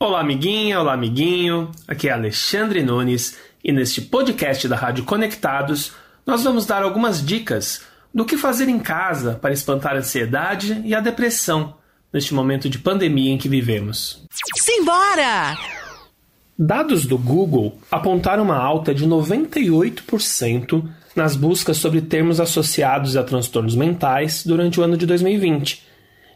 Olá, amiguinha, olá, amiguinho. Aqui é Alexandre Nunes e neste podcast da Rádio Conectados nós vamos dar algumas dicas do que fazer em casa para espantar a ansiedade e a depressão neste momento de pandemia em que vivemos. Simbora! Dados do Google apontaram uma alta de 98% nas buscas sobre termos associados a transtornos mentais durante o ano de 2020,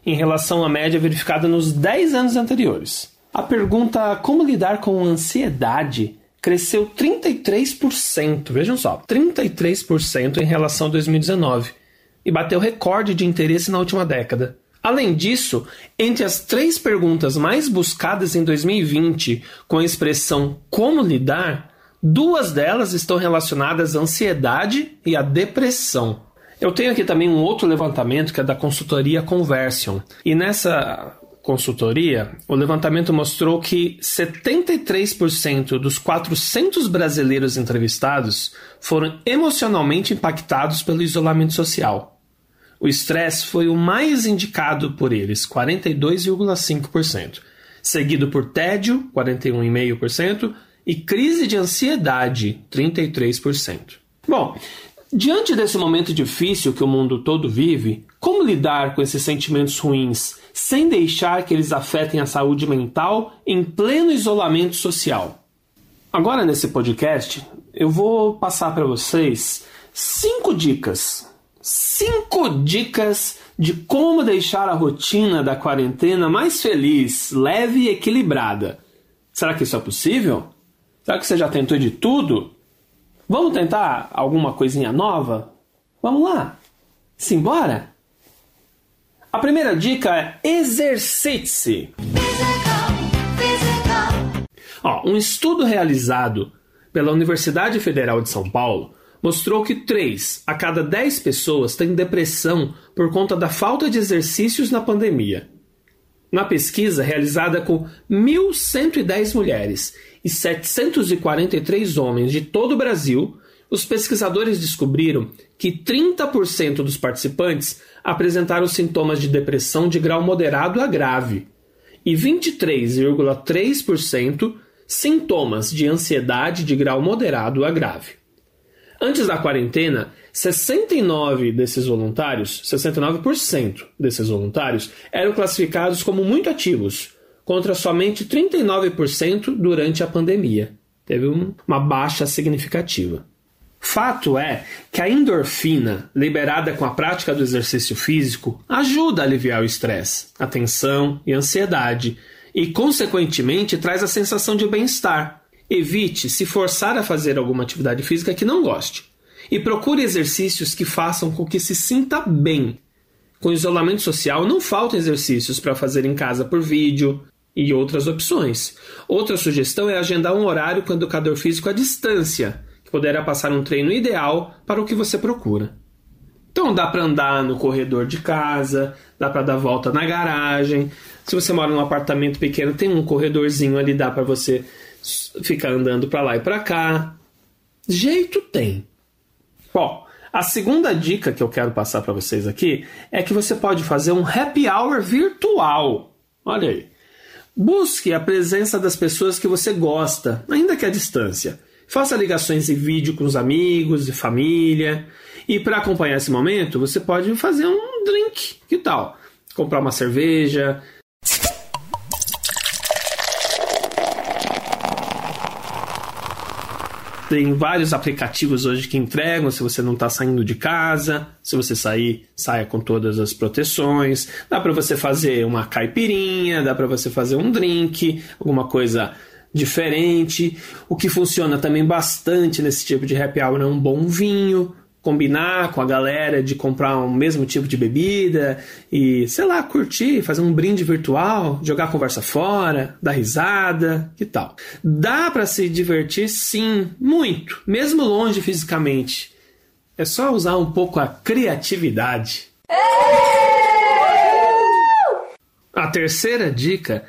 em relação à média verificada nos 10 anos anteriores. A pergunta como lidar com ansiedade cresceu 33%, vejam só, 33% em relação a 2019 e bateu recorde de interesse na última década. Além disso, entre as três perguntas mais buscadas em 2020 com a expressão como lidar, duas delas estão relacionadas à ansiedade e à depressão. Eu tenho aqui também um outro levantamento que é da consultoria Conversion. E nessa consultoria, o levantamento mostrou que 73% dos 400 brasileiros entrevistados foram emocionalmente impactados pelo isolamento social. O estresse foi o mais indicado por eles, 42,5%, seguido por tédio, 41,5%, e crise de ansiedade, 33%. Bom, diante desse momento difícil que o mundo todo vive, como lidar com esses sentimentos ruins sem deixar que eles afetem a saúde mental em pleno isolamento social. Agora, nesse podcast, eu vou passar para vocês cinco dicas. Cinco dicas de como deixar a rotina da quarentena mais feliz, leve e equilibrada. Será que isso é possível? Será que você já tentou de tudo? Vamos tentar alguma coisinha nova? Vamos lá? Simbora? A primeira dica é exercite-se. um estudo realizado pela Universidade Federal de São Paulo mostrou que 3 a cada 10 pessoas têm depressão por conta da falta de exercícios na pandemia. Na pesquisa realizada com 1.110 mulheres e 743 homens de todo o Brasil, os pesquisadores descobriram que 30% dos participantes apresentaram sintomas de depressão de grau moderado a grave e 23,3% sintomas de ansiedade de grau moderado a grave. Antes da quarentena, 69 desses voluntários, 69% desses voluntários eram classificados como muito ativos, contra somente 39% durante a pandemia. Teve uma baixa significativa. Fato é que a endorfina, liberada com a prática do exercício físico, ajuda a aliviar o estresse, a tensão e a ansiedade, e, consequentemente, traz a sensação de bem-estar. Evite se forçar a fazer alguma atividade física que não goste. E procure exercícios que façam com que se sinta bem. Com isolamento social, não faltam exercícios para fazer em casa por vídeo e outras opções. Outra sugestão é agendar um horário com o educador físico à distância poderá passar um treino ideal para o que você procura. Então dá para andar no corredor de casa, dá para dar volta na garagem. Se você mora num apartamento pequeno, tem um corredorzinho ali, dá para você ficar andando para lá e para cá. Jeito tem. Bom, a segunda dica que eu quero passar para vocês aqui é que você pode fazer um happy hour virtual. Olha aí. Busque a presença das pessoas que você gosta, ainda que à distância. Faça ligações em vídeo com os amigos e família. E para acompanhar esse momento, você pode fazer um drink. Que tal? Comprar uma cerveja, tem vários aplicativos hoje que entregam se você não está saindo de casa. Se você sair, saia com todas as proteções. Dá para você fazer uma caipirinha, dá para você fazer um drink, alguma coisa diferente. O que funciona também bastante nesse tipo de happy hour é um bom vinho, combinar com a galera de comprar o um mesmo tipo de bebida e, sei lá, curtir, fazer um brinde virtual, jogar conversa fora, dar risada, que tal? Dá para se divertir sim, muito, mesmo longe fisicamente. É só usar um pouco a criatividade. A terceira dica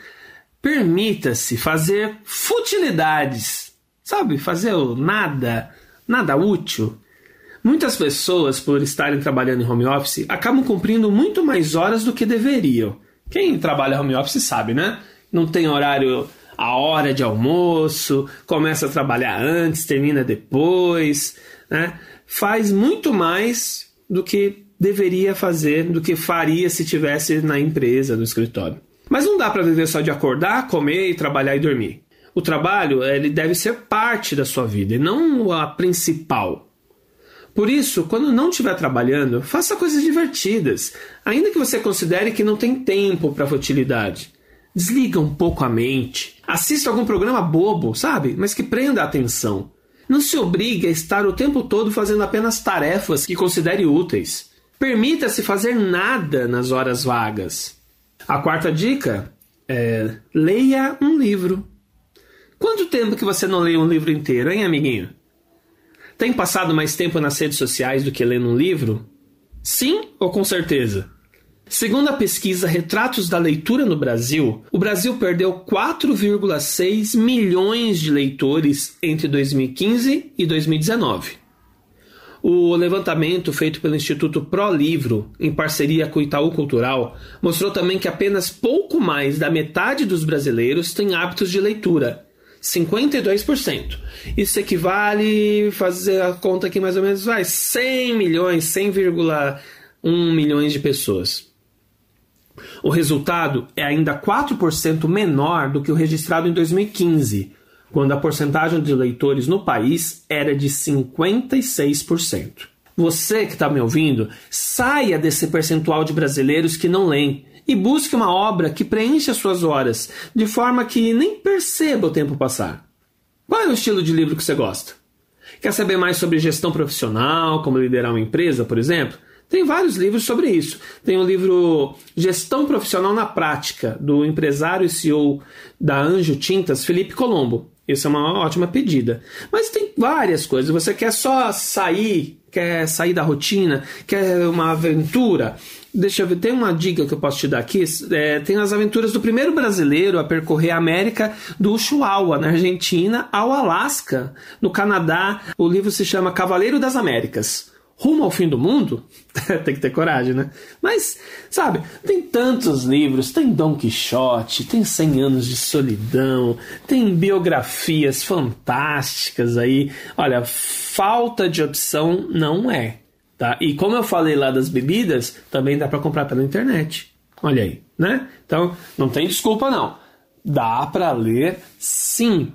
Permita-se fazer futilidades, sabe? Fazer o nada, nada útil. Muitas pessoas, por estarem trabalhando em home office, acabam cumprindo muito mais horas do que deveriam. Quem trabalha home office sabe, né? Não tem horário a hora de almoço, começa a trabalhar antes, termina depois, né? Faz muito mais do que deveria fazer, do que faria se tivesse na empresa, no escritório. Mas não dá para viver só de acordar, comer, trabalhar e dormir. O trabalho ele deve ser parte da sua vida e não a principal. Por isso, quando não estiver trabalhando, faça coisas divertidas, ainda que você considere que não tem tempo para futilidade. Desliga um pouco a mente. Assista algum programa bobo, sabe? Mas que prenda a atenção. Não se obrigue a estar o tempo todo fazendo apenas tarefas que considere úteis. Permita-se fazer nada nas horas vagas. A quarta dica é leia um livro. Quanto tempo que você não lê um livro inteiro, hein, amiguinho? Tem passado mais tempo nas redes sociais do que lendo um livro? Sim ou com certeza? Segundo a pesquisa Retratos da Leitura no Brasil, o Brasil perdeu 4,6 milhões de leitores entre 2015 e 2019. O levantamento feito pelo Instituto Pro Livro, em parceria com o Itaú Cultural, mostrou também que apenas pouco mais da metade dos brasileiros tem hábitos de leitura, 52%. Isso equivale, fazer a conta aqui mais ou menos, vai, 100 milhões, 100,1 milhões de pessoas. O resultado é ainda 4% menor do que o registrado em 2015, quando a porcentagem de leitores no país era de 56%. Você que está me ouvindo, saia desse percentual de brasileiros que não leem e busque uma obra que preencha suas horas, de forma que nem perceba o tempo passar. Qual é o estilo de livro que você gosta? Quer saber mais sobre gestão profissional, como liderar uma empresa, por exemplo? Tem vários livros sobre isso. Tem o livro Gestão Profissional na Prática, do empresário e CEO da Anjo Tintas, Felipe Colombo. Isso é uma ótima pedida. Mas tem várias coisas. Você quer só sair, quer sair da rotina, quer uma aventura. Deixa eu ver, tem uma dica que eu posso te dar aqui. É, tem as aventuras do primeiro brasileiro a percorrer a América do Chihuahua, na Argentina, ao Alasca, no Canadá. O livro se chama Cavaleiro das Américas rumo ao fim do mundo, tem que ter coragem, né? Mas, sabe, tem tantos livros, tem Dom Quixote, tem 100 anos de solidão, tem biografias fantásticas aí. Olha, falta de opção não é, tá? E como eu falei lá das bebidas, também dá para comprar pela internet. Olha aí, né? Então, não tem desculpa não. Dá para ler sim.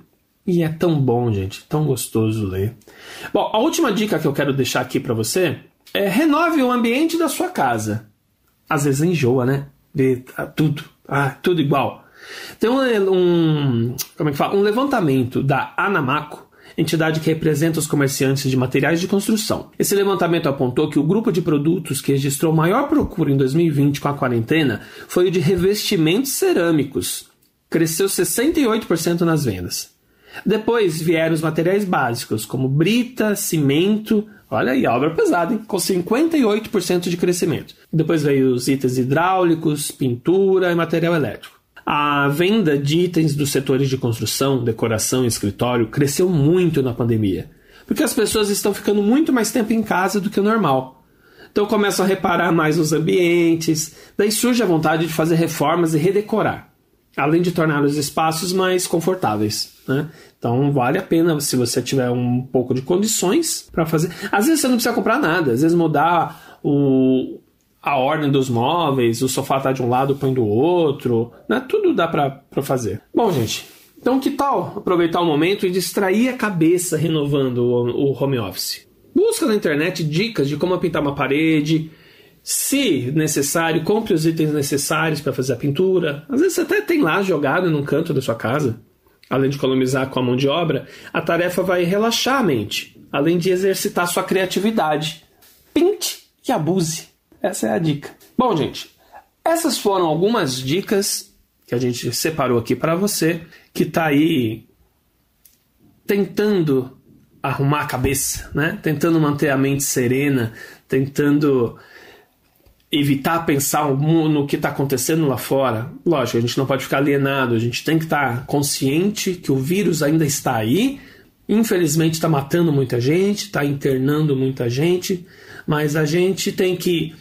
E é tão bom, gente, tão gostoso ler. Bom, a última dica que eu quero deixar aqui para você é renove o ambiente da sua casa. Às vezes enjoa, né? Ver tudo, ah, tudo igual. Tem um, um, como é que fala? um levantamento da Anamaco, entidade que representa os comerciantes de materiais de construção. Esse levantamento apontou que o grupo de produtos que registrou maior procura em 2020 com a quarentena foi o de revestimentos cerâmicos. Cresceu 68% nas vendas. Depois vieram os materiais básicos, como brita, cimento, olha aí, obra pesada, hein? com 58% de crescimento. Depois veio os itens hidráulicos, pintura e material elétrico. A venda de itens dos setores de construção, decoração e escritório cresceu muito na pandemia, porque as pessoas estão ficando muito mais tempo em casa do que o normal. Então começam a reparar mais nos ambientes, daí surge a vontade de fazer reformas e redecorar além de tornar os espaços mais confortáveis. Né? Então vale a pena se você tiver um pouco de condições para fazer. Às vezes você não precisa comprar nada, às vezes mudar o, a ordem dos móveis, o sofá está de um lado, põe do outro, né? tudo dá para fazer. Bom, gente, então que tal aproveitar o momento e distrair a cabeça renovando o, o home office? Busca na internet dicas de como pintar uma parede, se necessário, compre os itens necessários para fazer a pintura. Às vezes até tem lá jogado num canto da sua casa. Além de economizar com a mão de obra, a tarefa vai relaxar a mente, além de exercitar sua criatividade. Pinte e abuse. Essa é a dica. Bom, gente, essas foram algumas dicas que a gente separou aqui para você que está aí tentando arrumar a cabeça, né? Tentando manter a mente serena, tentando evitar pensar no que está acontecendo lá fora. Lógico, a gente não pode ficar alienado, a gente tem que estar tá consciente que o vírus ainda está aí. Infelizmente está matando muita gente, está internando muita gente, mas a gente tem que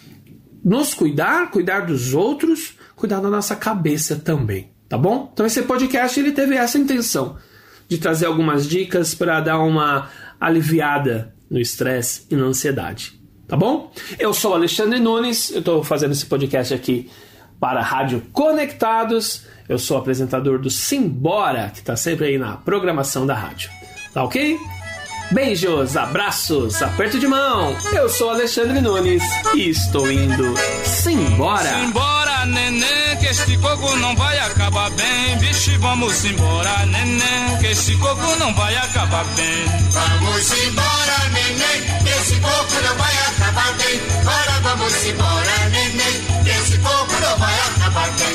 nos cuidar, cuidar dos outros, cuidar da nossa cabeça também. tá bom? Então esse podcast ele teve essa intenção de trazer algumas dicas para dar uma aliviada no estresse e na ansiedade, tá bom? Eu sou Alexandre Nunes, eu estou fazendo esse podcast aqui para a Rádio Conectados. Eu sou apresentador do Simbora, que está sempre aí na programação da rádio. Tá ok? Beijos, abraços, aperto de mão. Eu sou Alexandre Nunes e estou indo simbora. Simbora, neném, que este coco não vai acabar bem. Vixe, vamos embora, neném, que este coco não vai acabar bem. Vamos embora, neném, que esse coco não vai acabar bem. Bora, vamos embora, neném, que esse coco não vai acabar bem.